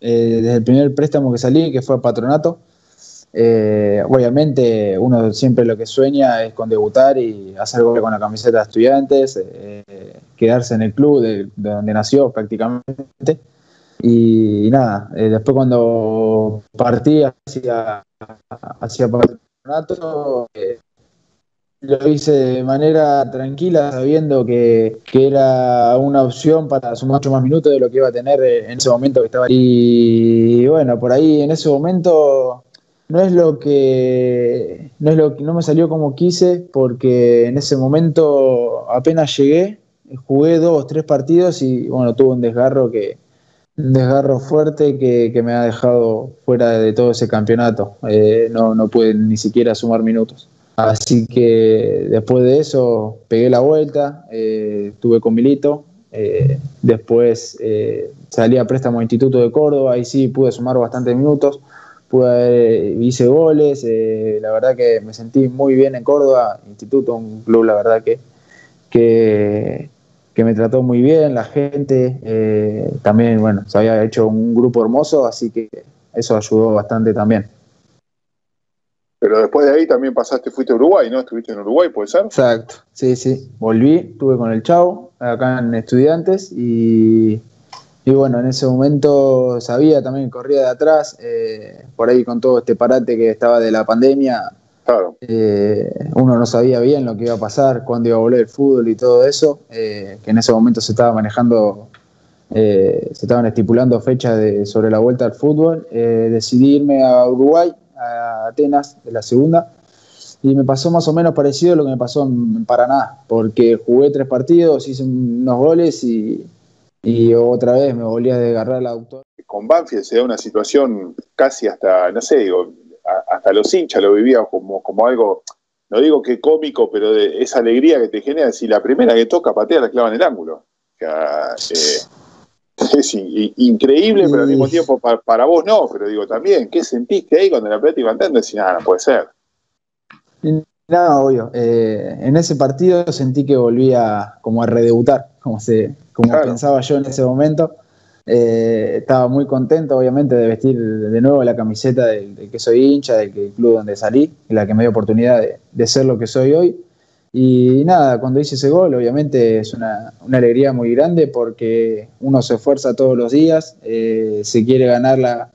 eh, desde el primer préstamo que salí, que fue Patronato. Eh, obviamente uno siempre lo que sueña es con debutar y hacer algo con la camiseta de estudiantes, quedarse en el club de, donde nació prácticamente. Y, nada, después cuando partí hacia, hacia Patronato, lo hice de manera tranquila, sabiendo que, era una opción para sumar mucho más minutos de lo que iba a tener en ese momento que estaba ahí. Y bueno, por ahí en ese momento no es lo que no es lo que no me salió como quise, porque en ese momento apenas llegué, jugué dos, tres partidos y bueno, tuve un desgarro que un desgarro fuerte que, me ha dejado fuera de todo ese campeonato. Eh, no, no pude ni siquiera sumar minutos. Así que después de eso pegué la vuelta, eh, estuve con Milito, eh, después eh, salí a préstamo a Instituto de Córdoba, ahí sí pude sumar bastantes minutos, pude, hice goles, la verdad que me sentí muy bien en Córdoba, Instituto, un club la verdad que, que, que me trató muy bien, la gente, también bueno, se había hecho un grupo hermoso, así que eso ayudó bastante también. Pero después de ahí también pasaste, fuiste a Uruguay, ¿no? Estuviste en Uruguay, ¿puede ser? Exacto, sí, sí. Volví, estuve con el Chau, acá en Estudiantes, y, y bueno, en ese momento sabía también, corría de atrás, eh, por ahí con todo este parate que estaba de la pandemia, claro. Eh, uno no sabía bien lo que iba a pasar, cuándo iba a volver el fútbol y todo eso, eh, que en ese momento se estaba manejando se estaban estipulando fechas de, sobre la vuelta al fútbol. decidí irme a Uruguay a Atenas de la segunda. Y me pasó más o menos parecido a lo que me pasó en Paraná, porque jugué tres partidos, hice unos goles y, otra vez me volví a desgarrar la autor. Con Banfield se da una situación casi hasta, no sé, digo, hasta los hinchas lo vivían como, como algo, no digo que cómico, pero de esa alegría que te genera, si la primera que toca patea la clava en el ángulo. Eh, es increíble, pero al mismo tiempo para, vos no, pero digo también, ¿qué sentiste ahí cuando la pelota iba andando? Decís, nada, no puede ser. Nada, obvio. Eh, en ese partido sentí que volvía como a redebutar, como, se, como pensaba yo en ese momento. Eh, estaba muy contento, obviamente, de vestir de nuevo la camiseta del, que soy hincha, del, club donde salí, la que me dio oportunidad de ser lo que soy hoy. Y nada, cuando hice ese gol, obviamente es una, alegría muy grande porque uno se esfuerza todos los días, eh, se quiere ganar la,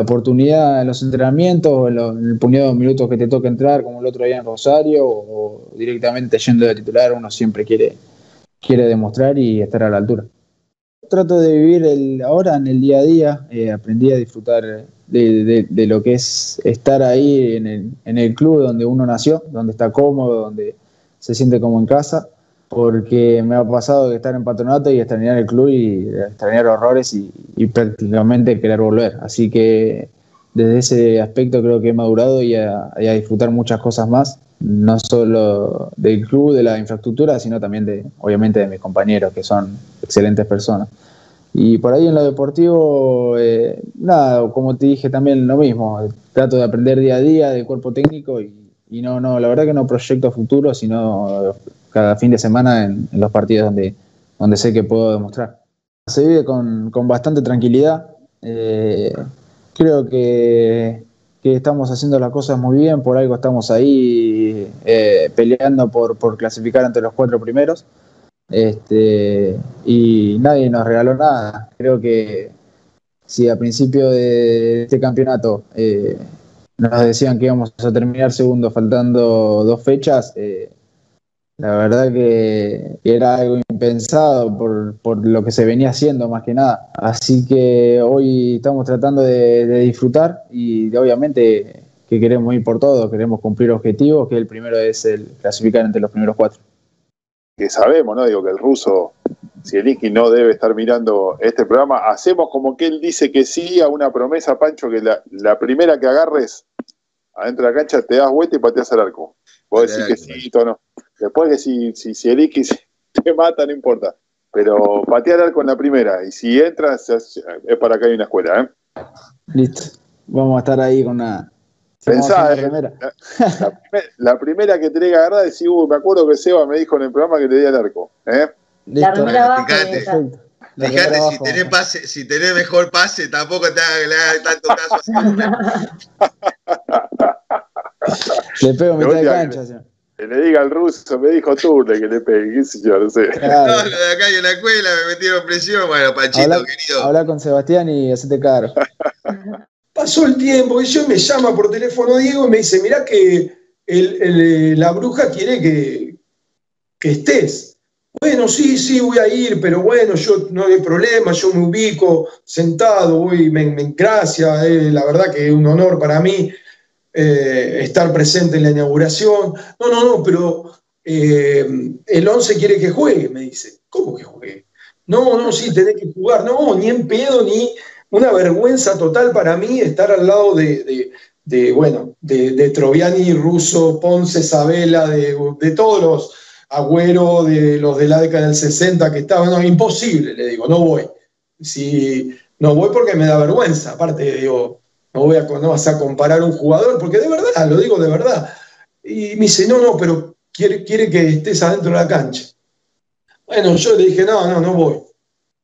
oportunidad en los entrenamientos, en, en, el puñado de minutos que te toca entrar, como el otro día en Rosario, o, directamente yendo de titular, uno siempre quiere, quiere demostrar y estar a la altura. Trato de vivir el, ahora en el día a día, eh, aprendí a disfrutar de, de, lo que es estar ahí en el, en el club donde uno nació, donde está cómodo, donde se siente como en casa, porque me ha pasado de estar en patronato y extrañar el club y extrañar horrores y, prácticamente querer volver. Así que desde ese aspecto creo que he madurado y a, disfrutar muchas cosas más, no solo del club, de la infraestructura, sino también de, obviamente, de mis compañeros, que son excelentes personas. Y por ahí en lo deportivo, eh, nada, como te dije también lo mismo, trato de aprender día a día del cuerpo técnico y y no, no, la verdad que no proyecto futuro, sino cada fin de semana en, los partidos donde, donde sé que puedo demostrar. Se vive con, bastante tranquilidad. Eh, creo que, estamos haciendo las cosas muy bien, por algo estamos ahí eh, peleando por, clasificar entre los cuatro primeros. Este, y nadie nos regaló nada. Creo que si a principio de este campeonato eh, nos decían que íbamos a terminar segundo faltando dos fechas, eh, la verdad que era algo impensado por, lo que se venía haciendo más que nada. Así que hoy estamos tratando de, disfrutar y obviamente que queremos ir por todo, queremos cumplir objetivos, que el primero es el clasificar entre los primeros cuatro. Que sabemos, ¿no? Digo que el ruso si el Iki no debe estar mirando este programa, hacemos como que él dice que sí a una promesa, Pancho, que la, primera que agarres adentro de la cancha te das vuelta y pateas al arco. Vos decís que sí, no. Después que si, si, si el Iki te mata, no importa. Pero patear al arco en la primera. Y si entras, es para acá hay una escuela, ¿eh? Listo. Vamos a estar ahí con una. Pensá, eh, la, la, primera que tenés que agarrar, decís, uh, me acuerdo que Seba me dijo en el programa que te di al arco. ¿eh? La primera Fíjate, si tenés, pase, si tenés mejor pase, tampoco te hagas tanto caso Le pego mitad de cancha. Que le diga al ruso, me dijo Turle que le pegue, qué sé yo, no sé. No, lo de acá en la escuela me metieron presión, bueno, Pachito, querido. Habla con Sebastián y hacete caro. Pasó el tiempo y yo me llama por teléfono Diego y me dice, mirá que el, la bruja quiere que, que estés. Bueno, sí, sí, voy a ir, pero bueno, yo no hay problema, yo me ubico sentado, voy, me, me gracias, eh, la verdad que es un honor para mí eh, estar presente en la inauguración. No, no, no, pero eh, el 11 quiere que juegue, me dice. ¿Cómo que juegue? No, no, sí, tenés que jugar. No, ni en pedo, ni una vergüenza total para mí estar al lado de, bueno, de, Troviani, Russo, Ponce, Sabela, de, todos los Agüero, de los de la década del 60 que estaban. No, imposible, le digo, no voy. Si, no voy porque me da vergüenza. Aparte, digo, no, voy a, no vas a comparar un jugador, porque de verdad, lo digo de verdad. Y me dice, no, no, pero quiere, quiere que estés adentro de la cancha. Bueno, yo le dije, no, no, no voy.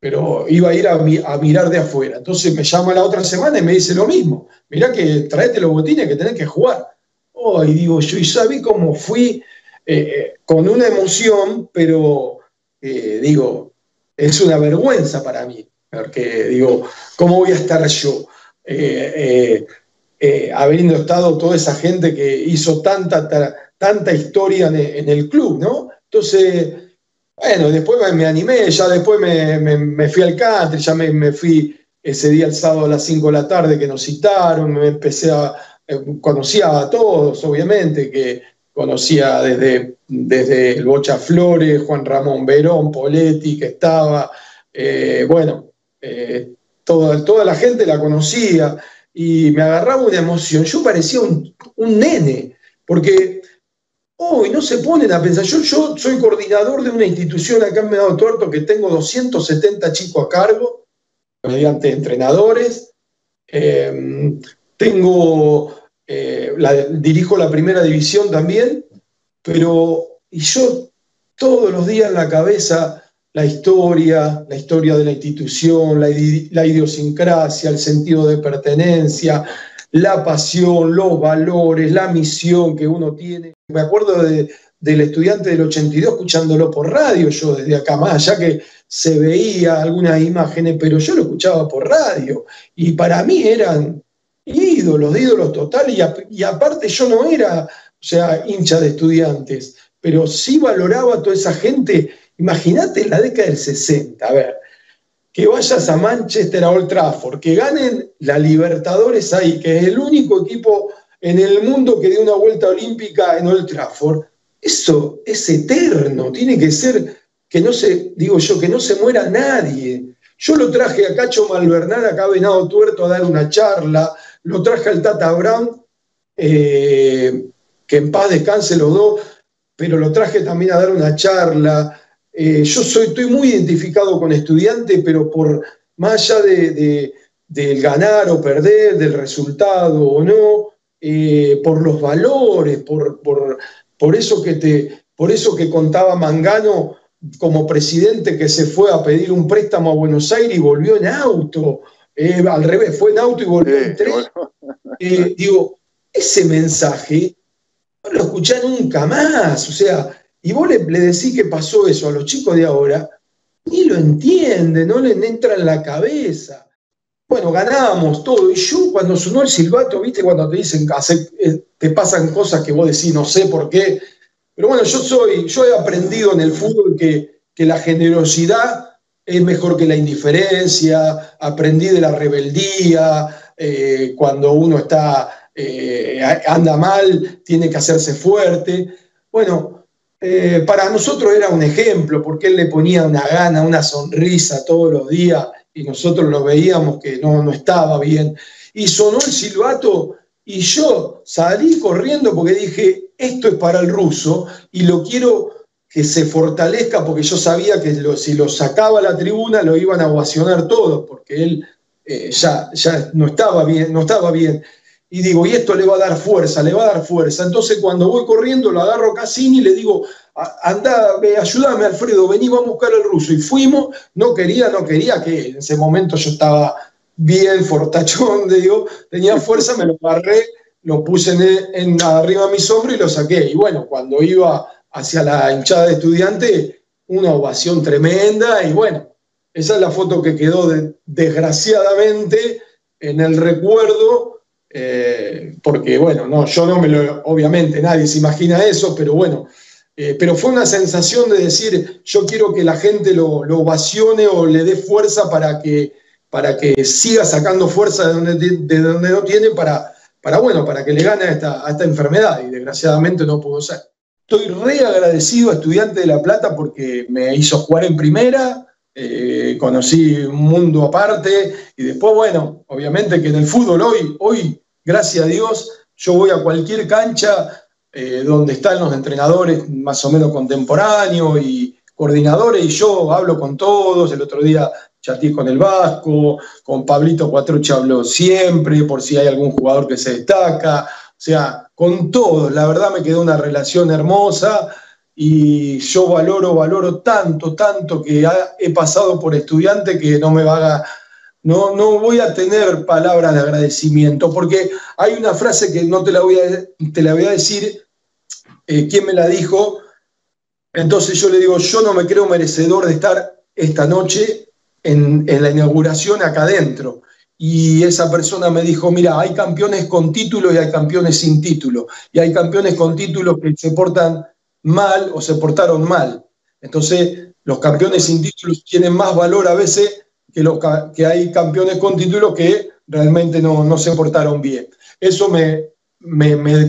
Pero iba a ir a, mirar de afuera. Entonces me llama la otra semana y me dice lo mismo. Mirá que traete los botines que tenés que jugar. Oh, y digo yo, y sabí cómo fui eh, eh, con una emoción, pero eh, digo, es una vergüenza para mí. Porque digo, ¿cómo voy a estar yo? Eh, eh, eh, habiendo estado toda esa gente que hizo tanta, tanta historia en, el club, ¿no? Entonces, bueno, después me, animé, ya después me, fui al country, ya me, fui ese día el sábado a las 5 de la tarde que nos citaron, me empecé a, conocía a todos, obviamente, que conocía desde, desde el Bocha Flores, Juan Ramón Verón, Poletti, que estaba, bueno, toda, toda la gente la conocía y me agarraba una emoción. Yo parecía un, nene, porque hoy no se ponen a pensar. Yo, yo soy coordinador de una institución acá en Medado Tuerto que tengo 270 chicos a cargo, mediante entrenadores. Em, tengo, eh, dirijo la primera división también, pero y yo todos los días en la cabeza la historia, la historia de la institución, la, idiosincrasia, el sentido de pertenencia, la pasión, los valores, la misión que uno tiene. Me acuerdo del estudiante del 82 escuchándolo por radio, yo desde acá más, allá que se veía algunas imágenes, pero yo lo escuchaba por radio. Y para mí eran ídolos, ídolos totales, y, aparte yo no era, o sea, hincha de estudiantes, pero sí valoraba a toda esa gente Imagínate en la década del 60, a ver, que vayas a Manchester, a Old Trafford, que ganen la Libertadores ahí, que es el único equipo en el mundo que dio una vuelta olímpica en Old Trafford. Eso es eterno, tiene que ser que no se, digo yo, que no se muera nadie. Yo lo traje a Cacho Malvernal, acá a Venado Tuerto, a dar una charla, lo traje al Tata Brown, eh, que en paz descanse los dos, pero lo traje también a dar una charla. Eh, yo soy, estoy muy identificado con estudiante, pero por más allá de, del ganar o perder, del resultado o no, eh, por los valores, por, por, eso que te, por eso que contaba Mangano como presidente que se fue a pedir un préstamo a Buenos Aires y volvió en auto. Eh, al revés, fue en auto y volvió en tren. digo, ese mensaje no lo escuché nunca más. O sea, y vos le, decís que pasó eso a los chicos de ahora, ni lo entienden, no les entra en la cabeza. Bueno, ganábamos todo. Y yo cuando sonó el silbato, viste, cuando te dicen que eh, te pasan cosas que vos decís, no sé por qué. Pero bueno, yo soy, yo he aprendido en el fútbol que, que la generosidad es mejor que la indiferencia, aprendí de la rebeldía, eh, cuando uno está, eh, anda mal, tiene que hacerse fuerte. Bueno, eh, para nosotros era un ejemplo, porque él le ponía una gana, una sonrisa todos los días y nosotros lo veíamos que no, no estaba bien. Y sonó el silbato y yo salí corriendo porque dije, esto es para el ruso y lo quiero que se fortalezca porque yo sabía que si lo sacaba a la tribuna lo iban a ovacionar todos, porque él eh, ya, ya no estaba bien, no estaba bien y digo, y esto le va a dar fuerza, le va a dar fuerza. Entonces cuando voy corriendo lo agarro a Cassini y le digo, anda, ayúdame Alfredo, vení, vamos a buscar al ruso. Y fuimos, no quería, no quería, que en ese momento yo estaba bien fortachón, digo, tenía fuerza, me lo agarré, lo puse en, arriba de mi sombra y lo saqué. Y bueno, cuando iba hacia la hinchada de estudiante, una ovación tremenda y bueno, esa es la foto que quedó desgraciadamente en el recuerdo, eh, porque bueno, no, yo no me lo, obviamente nadie se imagina eso, pero bueno, eh, pero fue una sensación de decir, yo quiero que la gente lo, lo ovacione o le dé fuerza para que, para que siga sacando fuerza de donde, de donde no tiene para, para, bueno, para que le gane a esta, a esta enfermedad y desgraciadamente no pudo ser. Estoy re agradecido a Estudiante de La Plata porque me hizo jugar en primera, eh, conocí un mundo aparte y después, bueno, obviamente que en el fútbol hoy, hoy, gracias a Dios, yo voy a cualquier cancha eh, donde están los entrenadores más o menos contemporáneos y coordinadores y yo hablo con todos, el otro día chateé con el Vasco, con Pablito Cuatrucha hablo siempre por si hay algún jugador que se destaca, o sea, con todos, la verdad me quedó una relación hermosa y yo valoro, valoro tanto, tanto que he pasado por estudiante que no me va. No, no voy a tener palabras de agradecimiento, porque hay una frase que no te la voy a, te la voy a decir, eh, quién me la dijo, entonces yo le digo, yo no me creo merecedor de estar esta noche en, en la inauguración acá adentro. Y esa persona me dijo, mira, hay campeones con título y hay campeones sin título, y hay campeones con título que se portan mal o se portaron mal. Entonces, los campeones sin títulos tienen más valor a veces que, hay campeones con título que realmente no, se portaron bien. Eso me,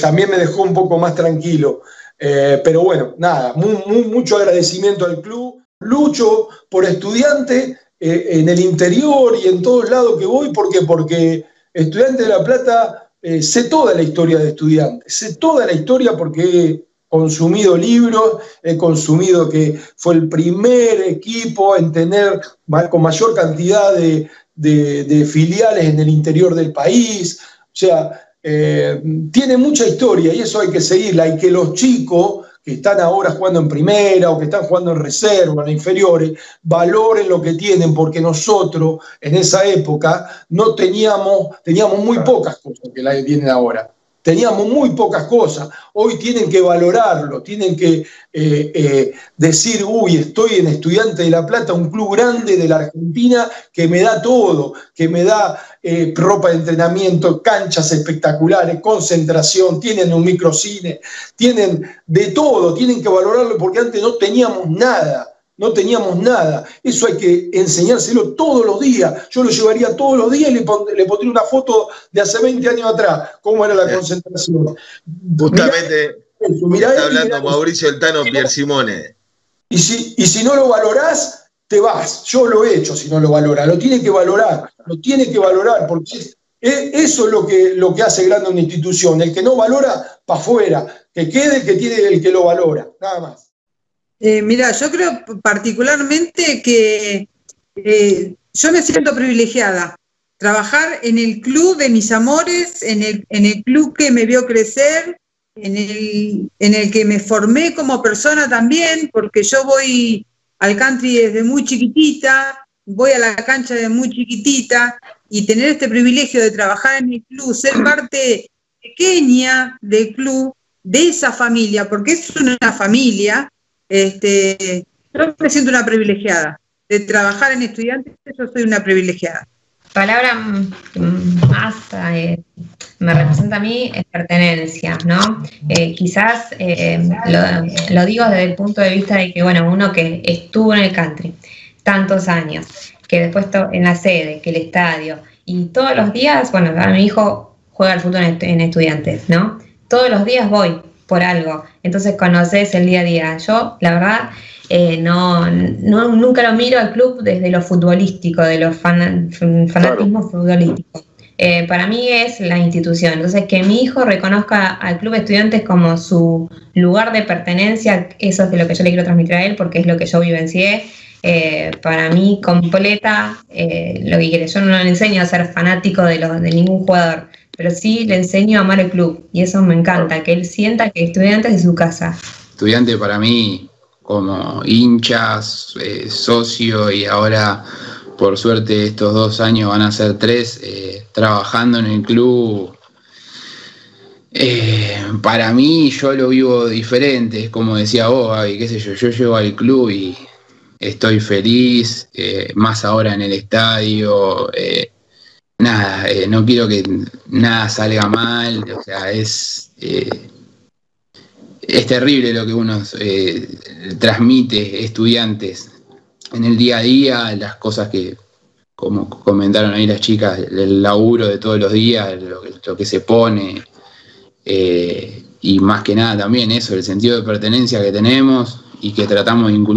también me dejó un poco más tranquilo. Eh, pero bueno, nada, mucho agradecimiento al club. Lucho por estudiante eh, en el interior y en todos lados que voy, ¿por qué? Porque Estudiante de La Plata eh, sé toda la historia de estudiantes, sé toda la historia porque consumido libros, he consumido que fue el primer equipo en tener con mayor cantidad de, filiales en el interior del país. O sea, eh, tiene mucha historia y eso hay que seguirla. Y que los chicos que están ahora jugando en primera o que están jugando en reserva, en inferiores, valoren lo que tienen, porque nosotros en esa época no teníamos, teníamos muy pocas cosas que la tienen ahora. Teníamos muy pocas cosas. Hoy tienen que valorarlo, tienen que eh, eh, decir, uy, estoy en Estudiante de La Plata, un club grande de la Argentina que me da todo, que me da eh, ropa de entrenamiento, canchas espectaculares, concentración, tienen un microcine, tienen de todo, tienen que valorarlo porque antes no teníamos nada no teníamos nada. Eso hay que enseñárselo todos los días. Yo lo llevaría todos los días y le, pondría una foto de hace 20 años atrás, cómo era la concentración. Justamente está hablando Mauricio El Tano Pier Simone. Y si, y si no lo valorás, te vas. Yo lo he hecho si no lo valora. Lo tiene que valorar, lo tiene que valorar, porque eso es lo que, lo que hace grande una institución. El que no valora, para afuera. Que quede el que tiene el que lo valora. Nada más. Eh, mira, yo creo particularmente que eh, yo me siento privilegiada. Trabajar en el club de mis amores, en el, en el club que me vio crecer, en el, en el que me formé como persona también, porque yo voy al country desde muy chiquitita, voy a la cancha desde muy chiquitita, y tener este privilegio de trabajar en el club, ser parte pequeña del club, de esa familia, porque es una familia, este, yo me siento una privilegiada. De trabajar en estudiantes, yo soy una privilegiada. Palabra más eh, me representa a mí es pertenencia, ¿no? Eh, quizás eh, lo, digo desde el punto de vista de que, bueno, uno que estuvo en el country tantos años, que después en la sede, que el estadio, y todos los días, bueno, mi hijo juega al fútbol en estudiantes, ¿no? Todos los días voy, por algo. Entonces conoces el día a día. Yo, la verdad, eh, no, nunca lo miro al club desde lo futbolístico, de los fanatismo futbolístico. Eh, para mí es la institución. Entonces, que mi hijo reconozca al club estudiantes como su lugar de pertenencia, eso es de lo que yo le quiero transmitir a él, porque es lo que yo vivencié. Eh, para mí completa lo que quiere. Yo no le enseño a ser fanático de, de ningún jugador pero sí le enseño a amar el club y eso me encanta, que él sienta que estudiantes de su casa. estudiante para mí como hinchas, eh, socio y ahora por suerte estos dos años van a ser tres, eh, trabajando en el club. Eh, para mí yo lo vivo diferente, como decía vos, Gaby, qué sé yo, yo llego al club y estoy feliz, eh, más ahora en el estadio, nada, no quiero que nada salga mal, o sea, es, es terrible lo que uno transmite estudiantes en el día a día, las cosas que, como comentaron ahí las chicas, el laburo de todos los días, lo, que se pone, eh, y más que nada también eso, el sentido de pertenencia que tenemos y que tratamos de inculcar